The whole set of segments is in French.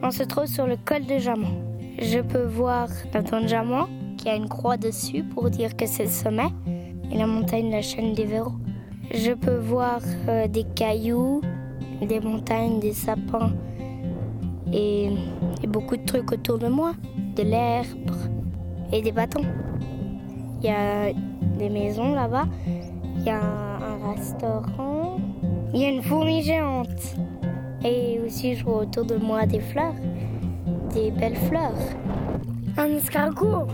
On se trouve sur le col de Jamon. Je peux voir la tour de Jamon qui a une croix dessus pour dire que c'est le sommet et la montagne la chaîne des Verrous. Je peux voir euh, des cailloux, des montagnes, des sapins et, beaucoup de trucs autour de moi, de l'herbe et des bâtons. Il y a des maisons là-bas, il y a un restaurant, il y a une fourmi géante. Et aussi, je vois autour de moi des fleurs, des belles fleurs. Un escargot.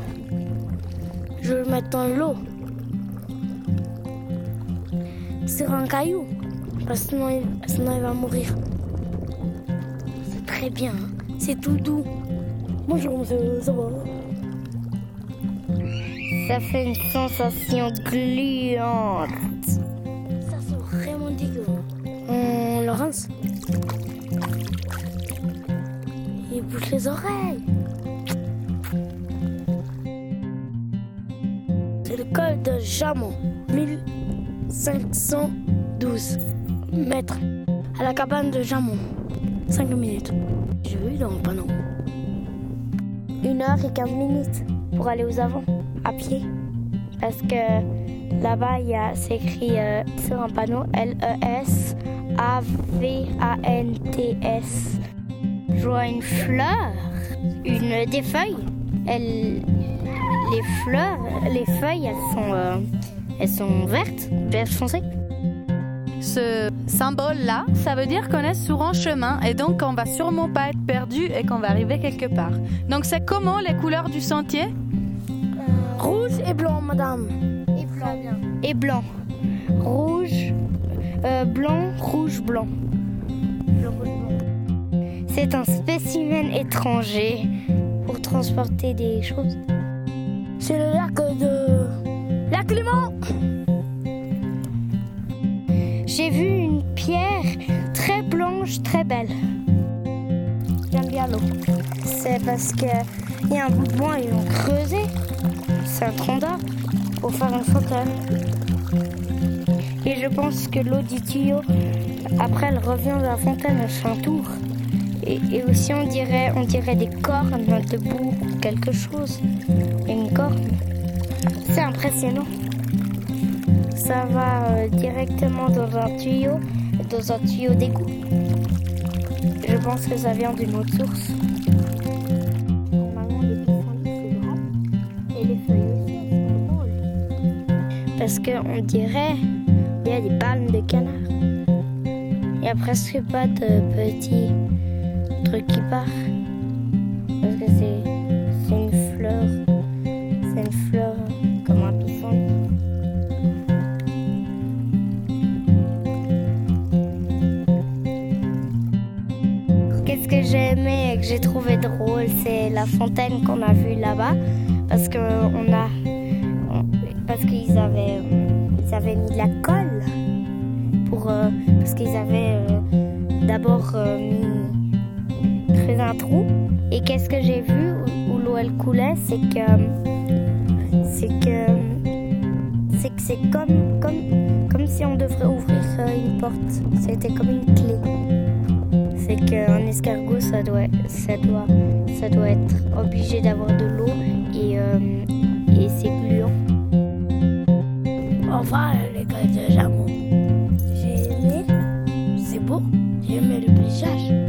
Je vais le mettre dans l'eau. Sur un caillou. Parce que sinon il, sinon il va mourir. C'est très bien. hein. C'est tout doux. Bonjour monsieur, ça va? Ça fait une sensation gluante. Ça sent vraiment dégueu. On le rince. Bouge les oreilles. C'est le col de Jamon, 1512 mètres. À la cabane de Jamon, 5 minutes. J'ai vu dans le panneau. Une heure et 15 minutes pour aller aux avant, à pied. Parce que là-bas, il y a, c'est écrit euh, sur un panneau L-E-S-A-V-A-N-T-S. Je vois une fleur, une des feuilles. Elle, les fleurs, les feuilles, elles sont, euh, elles sont vertes, vert foncé. Ce symbole-là, ça veut dire qu'on est sur un chemin et donc qu'on va sûrement pas être perdu et qu'on va arriver quelque part. Donc c'est comment les couleurs du sentier? Rouge et blanc, madame. Et blanc. Et blanc. Rouge, euh, blanc, rouge, blanc. Blanc, rouge, blanc. C'est un spécimen étranger pour transporter des choses. C'est le lac de. Lac Clément J'ai vu une pierre très blanche, très belle. J'aime bien l'eau. C'est parce qu'il y a un bout de bois, ils l'ont creusé. C'est un tronc d'arbre pour faire une fontaine. Et je pense que l'eau du tuyau, après, elle revient de la fontaine, elle fait un tour. Et, aussi, on dirait, on dirait des cornes debout, quelque chose. Une corne. C'est impressionnant. Ça va euh, directement dans un tuyau, dans un tuyau d'égout. Je pense que ça vient d'une autre source. Normalement, les pissenlits, c'est grand. Et les feuilles aussi, sont. Parce qu'on dirait il y a des palmes de canard. Il n'y a presque pas de petits trucs qui partent. Parce que c'est une fleur. C'est une fleur comme un pissenlit. Qu'est-ce que j'ai aimé et que j'ai trouvé drôle, c'est la fontaine qu'on a vue là-bas, parce que on a, parce qu'ils avaient, ils avaient mis de la colle pour, euh, parce qu'ils avaient euh, d'abord euh, mis creusé un trou. Et qu'est-ce que j'ai vu où, l'eau elle coulait, c'est que, c'est que, c'est que c'est comme, comme, comme si on devrait ouvrir euh, une porte. C'était comme une clé c'est qu'un escargot, ça doit, ça doit, ça doit être obligé d'avoir de l'eau et, euh, et c'est gluant. Enfin, l'école de Jamon. J'ai aimé. C'est beau. J'ai aimé le paysage.